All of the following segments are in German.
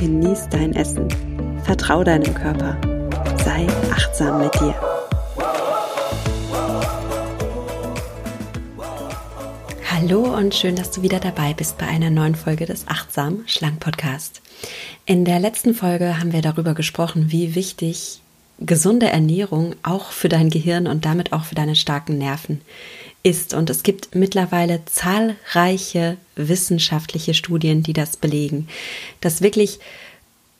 genieß dein Essen, vertrau deinem Körper, sei achtsam mit dir. Hallo und schön, dass du wieder dabei bist bei einer neuen Folge des Achtsam Schlank Podcast. In der letzten Folge haben wir darüber gesprochen, wie wichtig gesunde Ernährung auch für dein Gehirn und damit auch für deine starken Nerven ist. Und es gibt mittlerweile zahlreiche wissenschaftliche Studien, die das belegen, dass wirklich,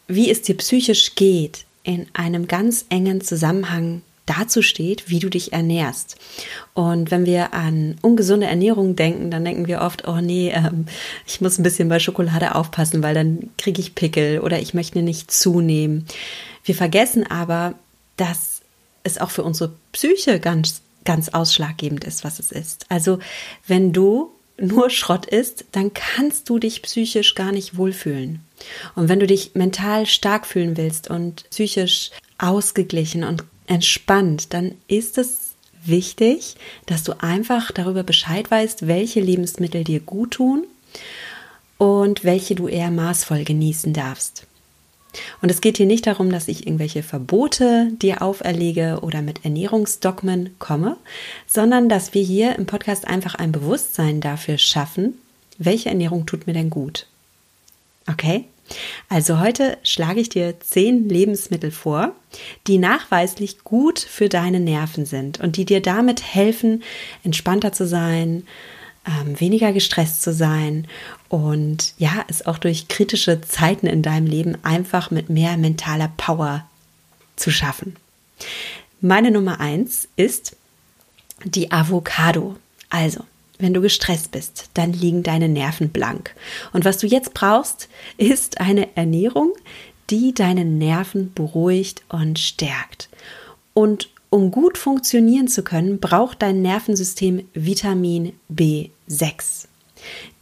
wie es dir psychisch geht, in einem ganz engen Zusammenhang dazu steht, wie du dich ernährst. Und wenn wir an ungesunde Ernährung denken, dann denken wir oft, oh nee, ähm, ich muss ein bisschen bei Schokolade aufpassen, weil dann kriege ich Pickel oder ich möchte nicht zunehmen. Wir vergessen aber, dass es auch für unsere Psyche ganz ganz ausschlaggebend ist, was es ist. Also wenn du nur Schrott isst, dann kannst du dich psychisch gar nicht wohlfühlen. Und wenn du dich mental stark fühlen willst und psychisch ausgeglichen und entspannt, dann ist es wichtig, dass du einfach darüber Bescheid weißt, welche Lebensmittel dir gut tun und welche du eher maßvoll genießen darfst. Und es geht hier nicht darum, dass ich irgendwelche Verbote dir auferlege oder mit Ernährungsdogmen komme, sondern dass wir hier im Podcast einfach ein Bewusstsein dafür schaffen, welche Ernährung tut mir denn gut. Okay? Also heute schlage ich dir zehn Lebensmittel vor, die nachweislich gut für deine Nerven sind und die dir damit helfen, entspannter zu sein, ähm, weniger gestresst zu sein und ja, es auch durch kritische Zeiten in deinem Leben einfach mit mehr mentaler Power zu schaffen. Meine Nummer eins ist die Avocado. Also, wenn du gestresst bist, dann liegen deine Nerven blank. Und was du jetzt brauchst, ist eine Ernährung, die deine Nerven beruhigt und stärkt. Und um gut funktionieren zu können, braucht dein Nervensystem Vitamin B6.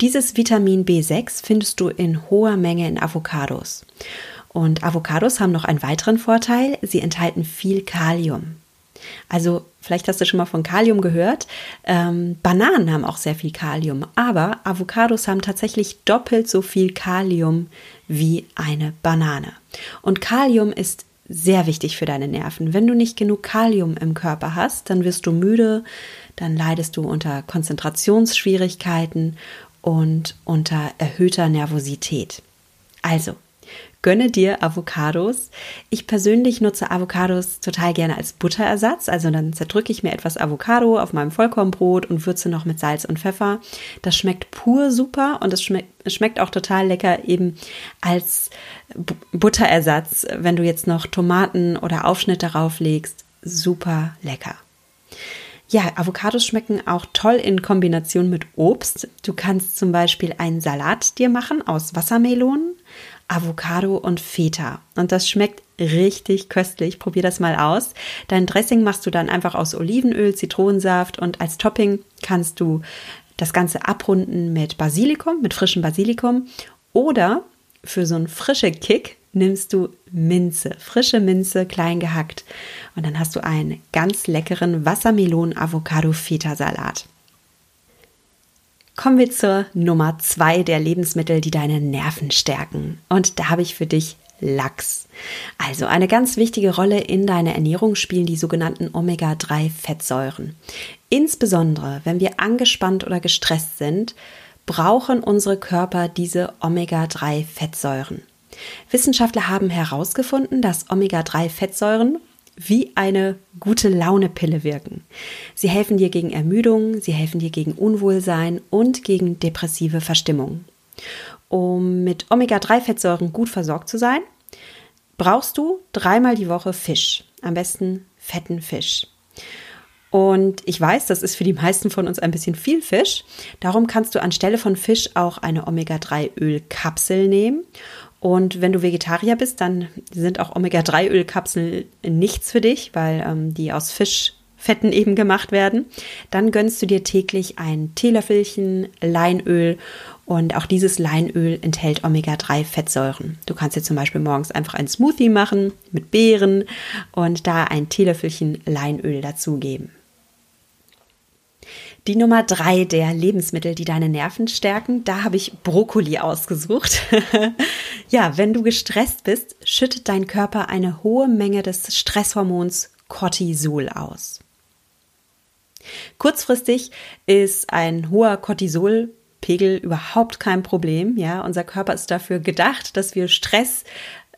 Dieses Vitamin B6 findest du in hoher Menge in Avocados. Und Avocados haben noch einen weiteren Vorteil, sie enthalten viel Kalium. Also vielleicht hast du schon mal von Kalium gehört. Ähm, Bananen haben auch sehr viel Kalium, aber Avocados haben tatsächlich doppelt so viel Kalium wie eine Banane. Und Kalium ist sehr wichtig für deine Nerven. Wenn du nicht genug Kalium im Körper hast, dann wirst du müde, dann leidest du unter Konzentrationsschwierigkeiten und unter erhöhter Nervosität. Also, gönne dir Avocados. Ich persönlich nutze Avocados total gerne als Butterersatz. Also dann zerdrücke ich mir etwas Avocado auf meinem Vollkornbrot und würze noch mit Salz und Pfeffer. Das schmeckt pur super und es schmeckt, schmeckt auch total lecker eben als Butterersatz, wenn du jetzt noch Tomaten oder Aufschnitt darauf legst. Super lecker. Ja, Avocados schmecken auch toll in Kombination mit Obst. Du kannst zum Beispiel einen Salat dir machen aus Wassermelonen, Avocado und Feta. Und das schmeckt richtig köstlich. Probier das mal aus. Dein Dressing machst du dann einfach aus Olivenöl, Zitronensaft und als Topping kannst du das Ganze abrunden mit Basilikum, mit frischem Basilikum oder für so einen frischen Kick nimmst du Minze, frische Minze, klein gehackt. Und dann hast du einen ganz leckeren Wassermelonen-Avocado-Feta-Salat. Kommen wir zur Nummer zwei der Lebensmittel, die deine Nerven stärken. Und da habe ich für dich Lachs. Also eine ganz wichtige Rolle in deiner Ernährung spielen die sogenannten Omega-3-Fettsäuren. Insbesondere, wenn wir angespannt oder gestresst sind, brauchen unsere Körper diese Omega-3-Fettsäuren. Wissenschaftler haben herausgefunden, dass Omega-3-Fettsäuren wie eine gute Laune-Pille wirken. Sie helfen dir gegen Ermüdung, sie helfen dir gegen Unwohlsein und gegen depressive Verstimmung. Um mit Omega-3-Fettsäuren gut versorgt zu sein, brauchst du dreimal die Woche Fisch, am besten fetten Fisch. Und ich weiß, das ist für die meisten von uns ein bisschen viel Fisch. Darum kannst du anstelle von Fisch auch eine Omega-3-Ölkapsel nehmen Und wenn du Vegetarier bist, dann sind auch Omega-3-Ölkapseln nichts für dich, weil ähm, die aus Fischfetten eben gemacht werden. Dann gönnst du dir täglich ein Teelöffelchen Leinöl und auch dieses Leinöl enthält Omega-3-Fettsäuren. Du kannst dir zum Beispiel morgens einfach einen Smoothie machen mit Beeren und da ein Teelöffelchen Leinöl dazugeben. Die Nummer drei der Lebensmittel, die deine Nerven stärken, da habe ich Brokkoli ausgesucht. ja, wenn du gestresst bist, schüttet dein Körper eine hohe Menge des Stresshormons Cortisol aus. Kurzfristig ist ein hoher Cortisol Pegel überhaupt kein Problem. Ja, unser Körper ist dafür gedacht, dass wir Stress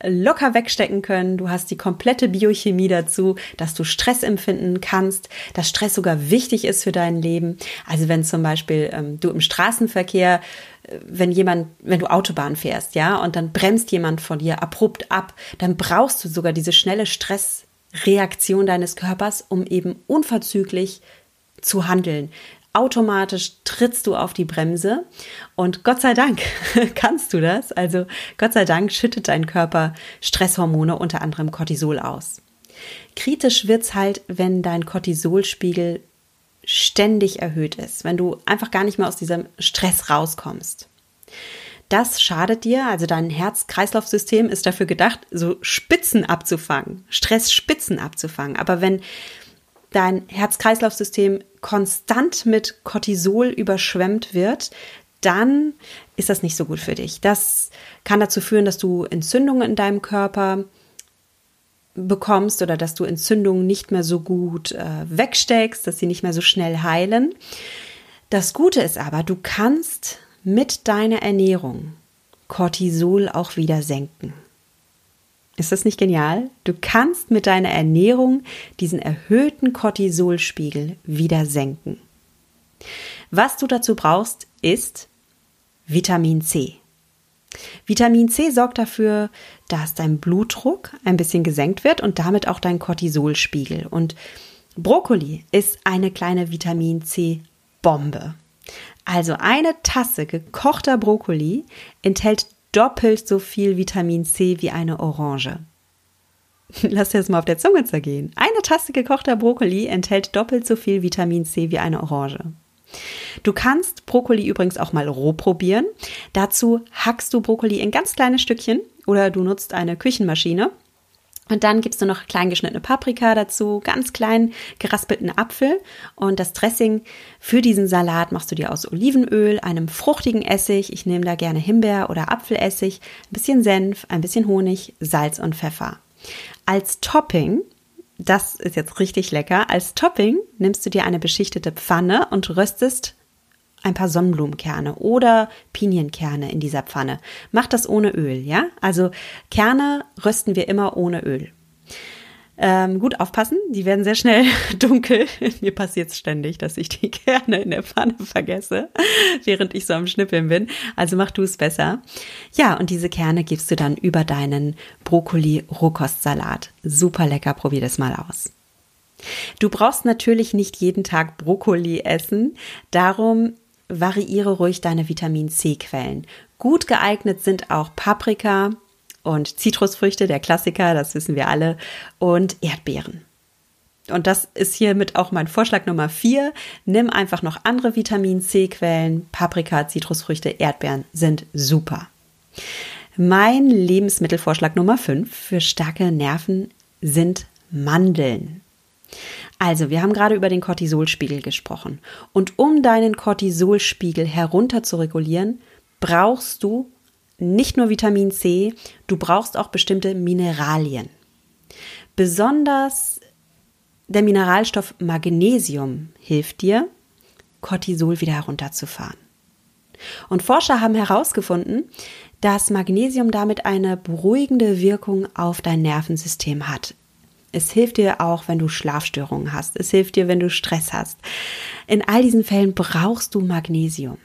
locker wegstecken können. Du hast die komplette Biochemie dazu, dass du Stress empfinden kannst, dass Stress sogar wichtig ist für dein Leben. Also wenn zum Beispiel ähm, du im Straßenverkehr, äh, wenn jemand, wenn du Autobahn fährst, ja, und dann bremst jemand von dir abrupt ab, dann brauchst du sogar diese schnelle Stressreaktion deines Körpers, um eben unverzüglich zu handeln automatisch trittst du auf die Bremse und Gott sei Dank kannst du das. Also Gott sei Dank schüttet dein Körper Stresshormone, unter anderem Cortisol aus. Kritisch wird's halt, wenn dein Cortisolspiegel ständig erhöht ist, wenn du einfach gar nicht mehr aus diesem Stress rauskommst. Das schadet dir, also dein Herz-Kreislauf-System ist dafür gedacht, so Spitzen abzufangen, Stressspitzen abzufangen. Aber wenn dein Herz-Kreislauf-System konstant mit Cortisol überschwemmt wird, dann ist das nicht so gut für dich. Das kann dazu führen, dass du Entzündungen in deinem Körper bekommst oder dass du Entzündungen nicht mehr so gut äh, wegsteckst, dass sie nicht mehr so schnell heilen. Das Gute ist aber, du kannst mit deiner Ernährung Cortisol auch wieder senken. Ist das nicht genial? Du kannst mit deiner Ernährung diesen erhöhten Cortisolspiegel wieder senken. Was du dazu brauchst, ist Vitamin C. Vitamin C sorgt dafür, dass dein Blutdruck ein bisschen gesenkt wird und damit auch dein Cortisolspiegel. Und Brokkoli ist eine kleine Vitamin C Bombe. Also eine Tasse gekochter Brokkoli enthält doppelt so viel Vitamin C wie eine Orange. Lass dir das mal auf der Zunge zergehen. Eine Tasse gekochter Brokkoli enthält doppelt so viel Vitamin C wie eine Orange. Du kannst Brokkoli übrigens auch mal roh probieren. Dazu hackst du Brokkoli in ganz kleine Stückchen oder du nutzt eine Küchenmaschine und dann gibst du noch klein geschnittene Paprika dazu, ganz klein geraspelten Apfel. Und das Dressing für diesen Salat machst du dir aus Olivenöl, einem fruchtigen Essig. Ich nehme da gerne Himbeer- oder Apfelessig, ein bisschen Senf, ein bisschen Honig, Salz und Pfeffer. Als Topping, das ist jetzt richtig lecker, als Topping nimmst du dir eine beschichtete Pfanne und röstest ein paar Sonnenblumenkerne oder Pinienkerne in dieser Pfanne. Mach das ohne Öl, ja? Also Kerne rösten wir immer ohne Öl. Ähm, gut aufpassen, die werden sehr schnell dunkel. Mir passiert es ständig, dass ich die Kerne in der Pfanne vergesse, während ich so am Schnippeln bin. Also mach du es besser. Ja, und diese Kerne gibst du dann über deinen Brokkoli-Rohkostsalat. Super lecker, probier das mal aus. Du brauchst natürlich nicht jeden Tag Brokkoli essen. Darum variiere ruhig deine Vitamin C-Quellen. Gut geeignet sind auch Paprika und Zitrusfrüchte, der Klassiker, das wissen wir alle, und Erdbeeren. Und das ist hiermit auch mein Vorschlag Nummer vier. Nimm einfach noch andere Vitamin C-Quellen. Paprika, Zitrusfrüchte, Erdbeeren sind super. Mein Lebensmittelvorschlag Nummer fünf für starke Nerven sind Mandeln. Also, wir haben gerade über den Cortisolspiegel gesprochen. Und um deinen Cortisolspiegel herunter zu regulieren, brauchst du nicht nur Vitamin C, du brauchst auch bestimmte Mineralien. Besonders der Mineralstoff Magnesium hilft dir, Cortisol wieder herunterzufahren. Und Forscher haben herausgefunden, dass Magnesium damit eine beruhigende Wirkung auf dein Nervensystem hat. Es hilft dir auch, wenn du Schlafstörungen hast. Es hilft dir, wenn du Stress hast. In all diesen Fällen brauchst du Magnesium.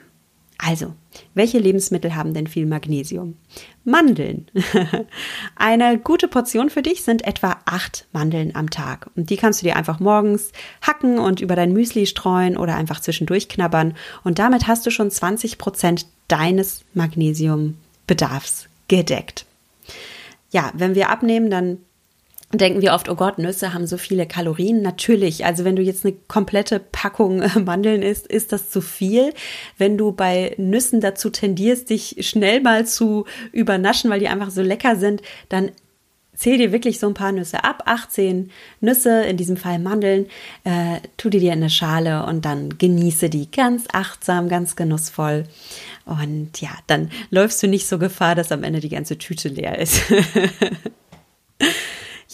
Also, welche Lebensmittel haben denn viel Magnesium? Mandeln. Eine gute Portion für dich sind etwa acht Mandeln am Tag. Und die kannst du dir einfach morgens hacken und über dein Müsli streuen oder einfach zwischendurch knabbern. Und damit hast du schon 20 Prozent deines Magnesiumbedarfs gedeckt. Ja, wenn wir abnehmen, dann denken wir oft, oh Gott, Nüsse haben so viele Kalorien. Natürlich, also wenn du jetzt eine komplette Packung Mandeln isst, ist das zu viel. Wenn du bei Nüssen dazu tendierst, dich schnell mal zu übernaschen, weil die einfach so lecker sind, dann zähl dir wirklich so ein paar Nüsse ab, 18 Nüsse, in diesem Fall Mandeln, äh, tu die dir in eine Schale und dann genieße die ganz achtsam, ganz genussvoll. Und ja, dann läufst du nicht so Gefahr, dass am Ende die ganze Tüte leer ist.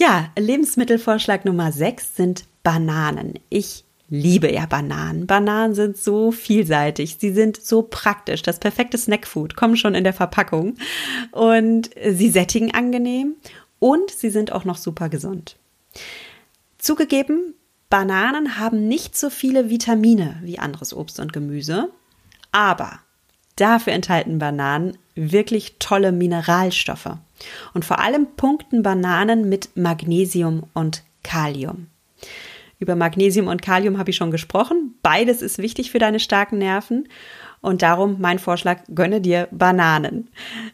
ja, Lebensmittelvorschlag Nummer 6 sind Bananen. Ich liebe ja Bananen. Bananen sind so vielseitig, sie sind so praktisch, das perfekte Snackfood, kommen schon in der Verpackung und sie sättigen angenehm und sie sind auch noch super gesund. Zugegeben, Bananen haben nicht so viele Vitamine wie anderes Obst und Gemüse, aber dafür enthalten Bananen wirklich tolle Mineralstoffe. Und vor allem punkten Bananen mit Magnesium und Kalium. Über Magnesium und Kalium habe ich schon gesprochen. Beides ist wichtig für deine starken Nerven. Und darum mein Vorschlag, gönne dir Bananen.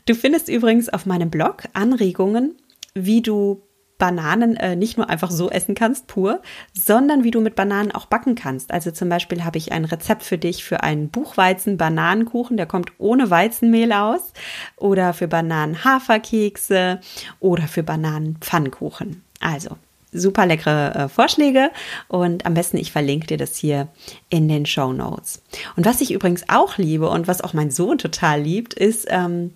Du findest übrigens auf meinem Blog Anregungen, wie du Bananen äh, nicht nur einfach so essen kannst, pur, sondern wie du mit Bananen auch backen kannst. Also zum Beispiel habe ich ein Rezept für dich für einen Buchweizen-Bananenkuchen, der kommt ohne Weizenmehl aus, oder für Bananen-Haferkekse oder für Bananen-Pfannkuchen. Also super leckere äh, Vorschläge und am besten ich verlinke dir das hier in den Show Notes. Und was ich übrigens auch liebe und was auch mein Sohn total liebt, ist ähm,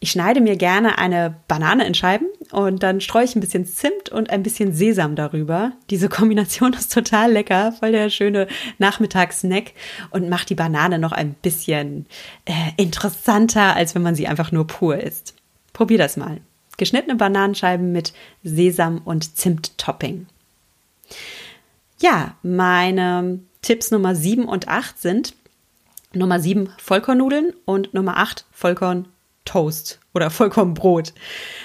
ich schneide mir gerne eine Banane in Scheiben und dann streue ich ein bisschen Zimt und ein bisschen Sesam darüber. Diese Kombination ist total lecker, voll der schöne Nachmittagssnack und macht die Banane noch ein bisschen äh, interessanter, als wenn man sie einfach nur pur isst. Probier das mal. Geschnittene Bananenscheiben mit Sesam und Zimt-Topping. Ja, meine Tipps Nummer 7 und 8 sind Nummer 7 Vollkornnudeln und Nummer 8 Vollkorn Toast oder Vollkornbrot.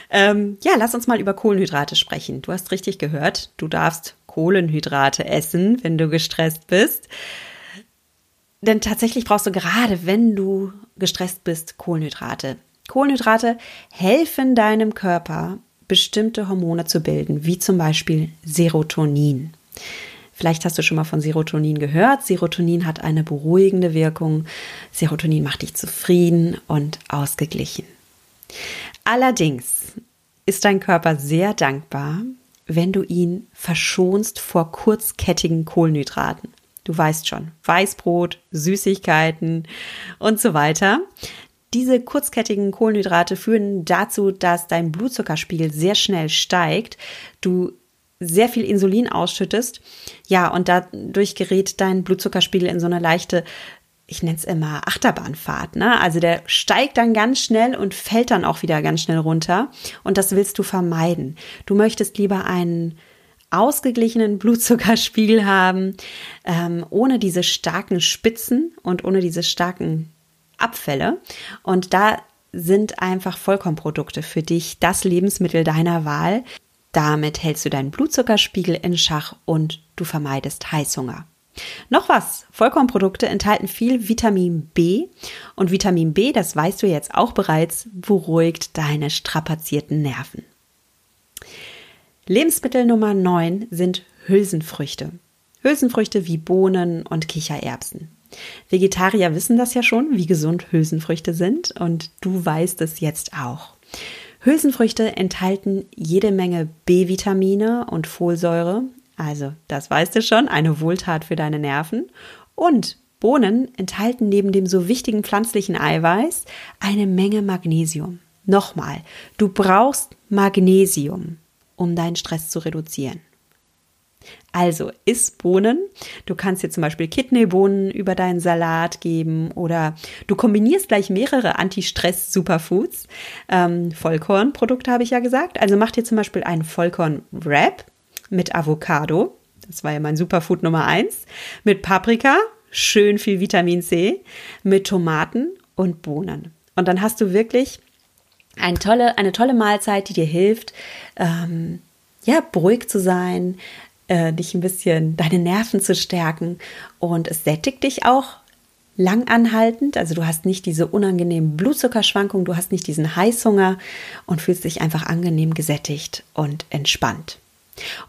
Ähm, ja, lass uns mal über Kohlenhydrate sprechen. Du hast richtig gehört, du darfst Kohlenhydrate essen, wenn du gestresst bist. Denn tatsächlich brauchst du gerade, wenn du gestresst bist, Kohlenhydrate. Kohlenhydrate helfen deinem Körper, bestimmte Hormone zu bilden, wie zum Beispiel Serotonin. Vielleicht hast du schon mal von Serotonin gehört. Serotonin hat eine beruhigende Wirkung. Serotonin macht dich zufrieden und ausgeglichen. Allerdings ist dein Körper sehr dankbar, wenn du ihn verschonst vor kurzkettigen Kohlenhydraten. Du weißt schon, Weißbrot, Süßigkeiten und so weiter. Diese kurzkettigen Kohlenhydrate führen dazu, dass dein Blutzuckerspiegel sehr schnell steigt. Du sehr viel Insulin ausschüttest. Ja, und dadurch gerät dein Blutzuckerspiegel in so eine leichte, ich nenne es immer Achterbahnfahrt. Ne? Also der steigt dann ganz schnell und fällt dann auch wieder ganz schnell runter. Und das willst du vermeiden. Du möchtest lieber einen ausgeglichenen Blutzuckerspiegel haben, ähm, ohne diese starken Spitzen und ohne diese starken Abfälle. Und da sind einfach Vollkornprodukte für dich das Lebensmittel deiner Wahl. Damit hältst du deinen Blutzuckerspiegel in Schach und du vermeidest Heißhunger. Noch was, Vollkornprodukte enthalten viel Vitamin B und Vitamin B, das weißt du jetzt auch bereits, beruhigt deine strapazierten Nerven. Lebensmittel Nummer 9 sind Hülsenfrüchte. Hülsenfrüchte wie Bohnen und Kichererbsen. Vegetarier wissen das ja schon, wie gesund Hülsenfrüchte sind und du weißt es jetzt auch. Hülsenfrüchte enthalten jede Menge B-Vitamine und Folsäure, also das weißt du schon, eine Wohltat für deine Nerven. Und Bohnen enthalten neben dem so wichtigen pflanzlichen Eiweiß eine Menge Magnesium. Nochmal, du brauchst Magnesium, um deinen Stress zu reduzieren. Also iss Bohnen. Du kannst dir zum Beispiel Kidneybohnen über deinen Salat geben oder du kombinierst gleich mehrere Anti-Stress-Superfoods. Ähm, Vollkornprodukte habe ich ja gesagt. Also mach dir zum Beispiel einen Vollkorn-Wrap mit Avocado. Das war ja mein Superfood Nummer eins. Mit Paprika, schön viel Vitamin C, mit Tomaten und Bohnen. Und dann hast du wirklich eine tolle, eine tolle Mahlzeit, die dir hilft, ähm, ja, beruhigt zu sein, äh, dich ein bisschen, deine Nerven zu stärken. Und es sättigt dich auch langanhaltend, also du hast nicht diese unangenehmen Blutzuckerschwankungen, du hast nicht diesen Heißhunger und fühlst dich einfach angenehm gesättigt und entspannt.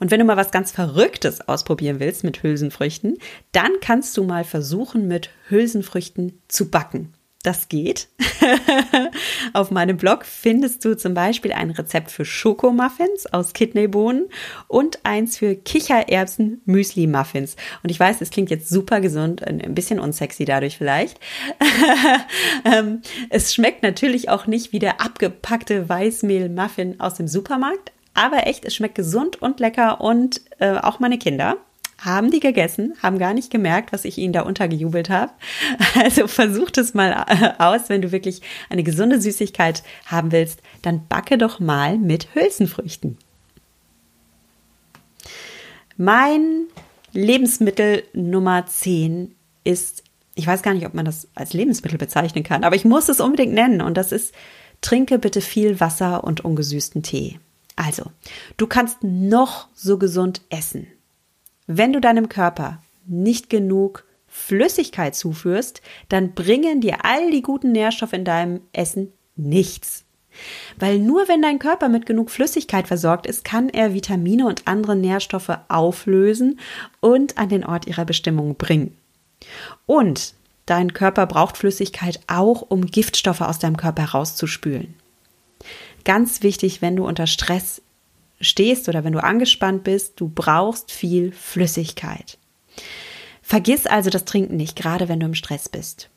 Und wenn du mal was ganz Verrücktes ausprobieren willst mit Hülsenfrüchten, dann kannst du mal versuchen, mit Hülsenfrüchten zu backen das geht. Auf meinem Blog findest du zum Beispiel ein Rezept für Schokomuffins aus Kidneybohnen und eins für Kichererbsen Müsli Muffins. Und ich weiß, es klingt jetzt super gesund, ein bisschen unsexy dadurch vielleicht. Ähm, es schmeckt natürlich auch nicht wie der abgepackte Weißmehl Muffin aus dem Supermarkt, aber echt, es schmeckt gesund und lecker und äh, auch meine Kinder haben die gegessen, haben gar nicht gemerkt, was ich ihnen da untergejubelt habe. Also versuch es mal äh, aus, wenn du wirklich eine gesunde Süßigkeit haben willst, dann backe doch mal mit Hülsenfrüchten. Mein Lebensmittel Nummer 10 ist, ich weiß gar nicht, ob man das als Lebensmittel bezeichnen kann, aber ich muss es unbedingt nennen und das ist, trinke bitte viel Wasser und ungesüßten Tee. Also, du kannst noch so gesund essen. Wenn du deinem Körper nicht genug Flüssigkeit zuführst, dann bringen dir all die guten Nährstoffe in deinem Essen nichts. Weil nur wenn dein Körper mit genug Flüssigkeit versorgt ist, kann er Vitamine und andere Nährstoffe auflösen und an den Ort ihrer Bestimmung bringen. Und dein Körper braucht Flüssigkeit auch, um Giftstoffe aus deinem Körper herauszuspülen. Ganz wichtig, wenn du unter Stress stehst oder wenn du angespannt bist, du brauchst viel Flüssigkeit. Vergiss also das Trinken nicht, gerade wenn du im Stress bist.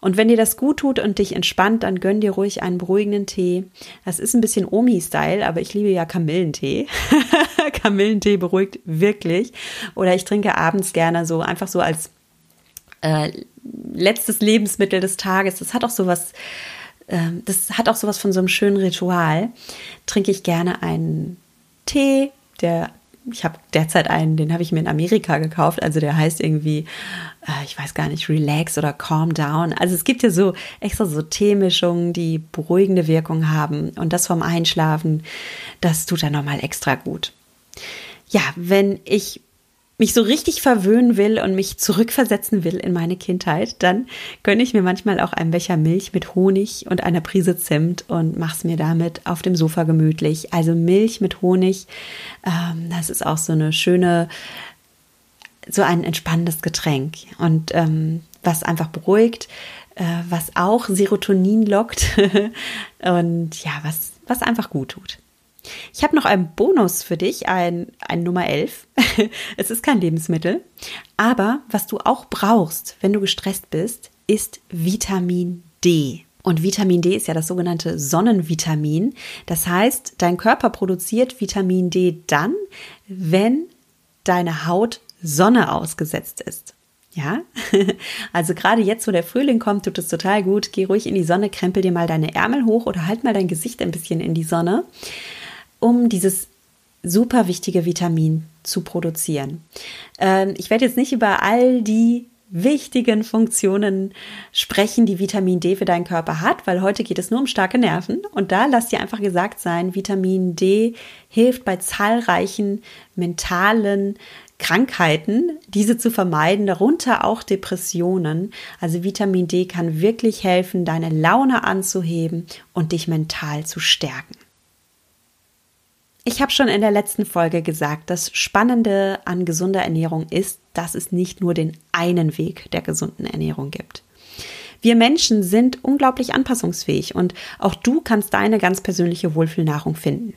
Und wenn dir das gut tut und dich entspannt, dann gönn dir ruhig einen beruhigenden Tee. Das ist ein bisschen Omi-Style, aber ich liebe ja Kamillentee. Kamillentee beruhigt wirklich. Oder ich trinke abends gerne so, einfach so als äh, letztes Lebensmittel des Tages. Das hat auch sowas, äh, das hat auch sowas von so einem schönen Ritual. Trinke ich gerne einen Tee, der ich habe derzeit einen, den habe ich mir in Amerika gekauft. Also der heißt irgendwie, äh, ich weiß gar nicht, Relax oder Calm Down. Also es gibt ja so extra so Teemischungen, die beruhigende Wirkung haben. Und das vom Einschlafen, das tut dann nochmal extra gut. Ja, wenn ich mich so richtig verwöhnen will und mich zurückversetzen will in meine Kindheit, dann gönne ich mir manchmal auch einen Becher Milch mit Honig und einer Prise Zimt und mache es mir damit auf dem Sofa gemütlich. Also Milch mit Honig, ähm, das ist auch so eine schöne, so ein entspannendes Getränk und ähm, was einfach beruhigt, äh, was auch Serotonin lockt und ja, was, was einfach gut tut. Ich habe noch einen Bonus für dich, ein, ein Nummer 11. es ist kein Lebensmittel, aber was du auch brauchst, wenn du gestresst bist, ist Vitamin D. Und Vitamin D ist ja das sogenannte Sonnenvitamin. Das heißt, dein Körper produziert Vitamin D dann, wenn deine Haut Sonne ausgesetzt ist. Ja, also gerade jetzt, wo der Frühling kommt, tut es total gut. Geh ruhig in die Sonne, krempel dir mal deine Ärmel hoch oder halt mal dein Gesicht ein bisschen in die Sonne um dieses super wichtige Vitamin zu produzieren. Ähm, ich werde jetzt nicht über all die wichtigen Funktionen sprechen, die Vitamin D für deinen Körper hat, weil heute geht es nur um starke Nerven. Und da lass dir einfach gesagt sein, Vitamin D hilft bei zahlreichen mentalen Krankheiten, diese zu vermeiden, darunter auch Depressionen. Also Vitamin D kann wirklich helfen, deine Laune anzuheben und dich mental zu stärken. Ich habe schon in der letzten Folge gesagt, das Spannende an gesunder Ernährung ist, dass es nicht nur den einen Weg der gesunden Ernährung gibt. Wir Menschen sind unglaublich anpassungsfähig und auch du kannst deine ganz persönliche Wohlfühlnahrung finden.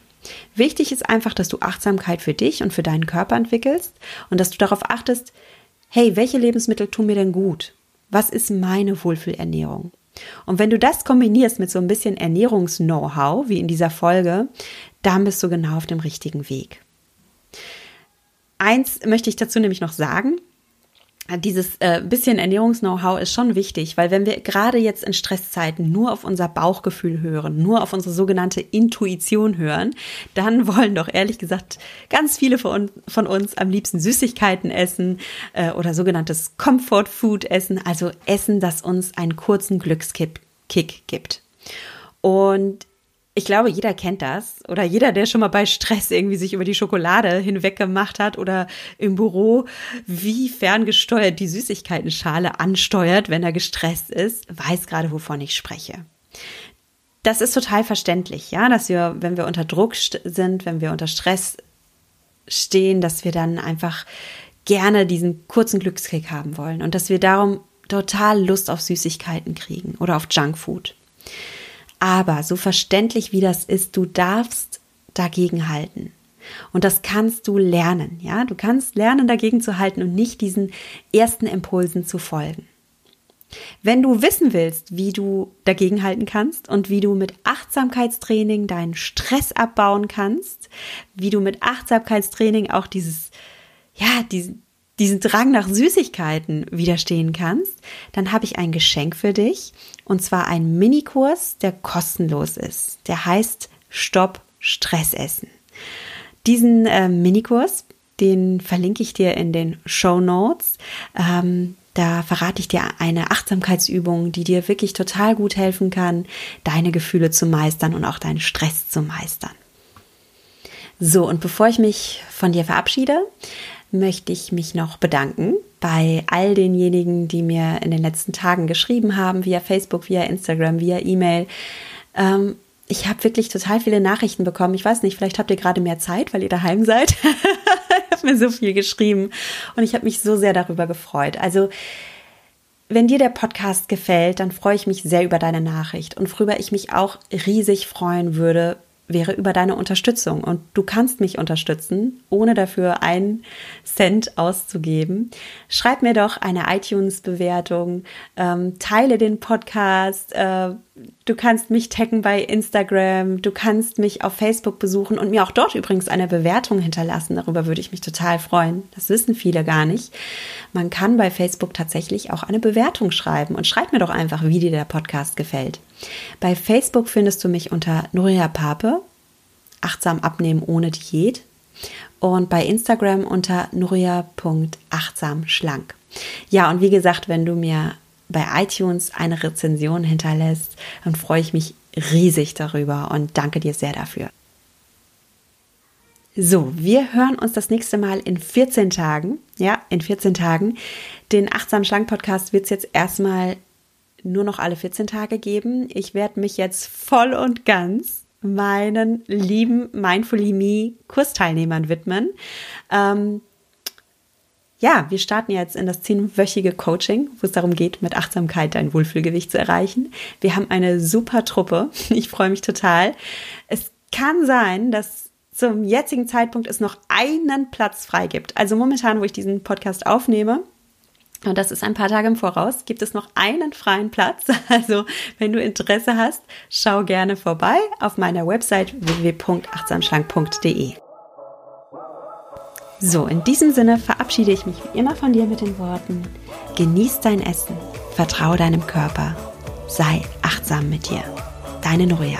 Wichtig ist einfach, dass du Achtsamkeit für dich und für deinen Körper entwickelst und dass du darauf achtest, hey, welche Lebensmittel tun mir denn gut? Was ist meine Wohlfühlernährung? Und wenn du das kombinierst mit so ein bisschen Ernährungs-Know-how, wie in dieser Folge, dann bist du genau auf dem richtigen Weg. Eins möchte ich dazu nämlich noch sagen. Dieses äh, bisschen Ernährungs-Know-how ist schon wichtig, weil wenn wir gerade jetzt in Stresszeiten nur auf unser Bauchgefühl hören, nur auf unsere sogenannte Intuition hören, dann wollen doch ehrlich gesagt ganz viele von, von uns am liebsten Süßigkeiten essen äh, oder sogenanntes Comfort Food essen, also Essen, das uns einen kurzen Glückskick gibt. Und ich glaube, jeder kennt das oder jeder, der schon mal bei Stress irgendwie sich über die Schokolade hinweg gemacht hat oder im Büro, wie ferngesteuert die Süßigkeitenschale ansteuert, wenn er gestresst ist, weiß gerade, wovon ich spreche. Das ist total verständlich, ja, dass wir, wenn wir unter Druck sind, wenn wir unter Stress stehen, dass wir dann einfach gerne diesen kurzen Glückskick haben wollen und dass wir darum total Lust auf Süßigkeiten kriegen oder auf Junkfood. Aber so verständlich wie das ist, du darfst dagegen halten. Und das kannst du lernen, ja? Du kannst lernen, dagegen zu halten und nicht diesen ersten Impulsen zu folgen. Wenn du wissen willst, wie du dagegen halten kannst und wie du mit Achtsamkeitstraining deinen Stress abbauen kannst, wie du mit Achtsamkeitstraining auch dieses, ja, diesen, diesen Drang nach Süßigkeiten widerstehen kannst, dann habe ich ein Geschenk für dich und zwar einen Minikurs, der kostenlos ist. Der heißt Stopp Stressessen. Diesen äh, Minikurs, den verlinke ich dir in den Show Notes. Ähm, da verrate ich dir eine Achtsamkeitsübung, die dir wirklich total gut helfen kann, deine Gefühle zu meistern und auch deinen Stress zu meistern. So, und bevor ich mich von dir verabschiede, möchte ich mich noch bedanken bei all denjenigen, die mir in den letzten Tagen geschrieben haben, via Facebook, via Instagram, via E-Mail. Ähm, ich habe wirklich total viele Nachrichten bekommen. Ich weiß nicht, vielleicht habt ihr gerade mehr Zeit, weil ihr daheim seid. ich habe mir so viel geschrieben und ich habe mich so sehr darüber gefreut. Also wenn dir der Podcast gefällt, dann freue ich mich sehr über deine Nachricht und worüber ich mich auch riesig freuen würde, wäre über deine Unterstützung. Und du kannst mich unterstützen, ohne dafür einen Cent auszugeben. Schreib mir doch eine iTunes-Bewertung, ähm, teile den Podcast, äh, Du kannst mich taggen bei Instagram, du kannst mich auf Facebook besuchen und mir auch dort übrigens eine Bewertung hinterlassen. Darüber würde ich mich total freuen. Das wissen viele gar nicht. Man kann bei Facebook tatsächlich auch eine Bewertung schreiben und schreib mir doch einfach, wie dir der Podcast gefällt. Bei Facebook findest du mich unter Nuria Pape, achtsam abnehmen ohne Diät und bei Instagram unter nuria.achtsamschlank. Ja, und wie gesagt, wenn du mir bei iTunes eine Rezension hinterlässt, dann freue ich mich riesig darüber und danke dir sehr dafür. So, wir hören uns das nächste Mal in 14 Tagen. Ja, in 14 Tagen. Den Achtsam Schlank Podcast wird es jetzt erstmal nur noch alle 14 Tage geben. Ich werde mich jetzt voll und ganz meinen lieben Mindfully Me Kursteilnehmern widmen. Ähm, ja, wir starten jetzt in das zehnwöchige Coaching, wo es darum geht, mit Achtsamkeit dein Wohlfühlgewicht zu erreichen. Wir haben eine super Truppe. Ich freue mich total. Es kann sein, dass zum jetzigen Zeitpunkt es noch einen Platz frei gibt. Also momentan, wo ich diesen Podcast aufnehme, und das ist ein paar Tage im Voraus, gibt es noch einen freien Platz. Also, wenn du Interesse hast, schau gerne vorbei auf meiner Website www.achtsamschlank.de. So, in diesem Sinne verabschiede ich mich wie immer von dir mit den Worten, genieß dein Essen, vertraue deinem Körper, sei achtsam mit dir. Deine Noria.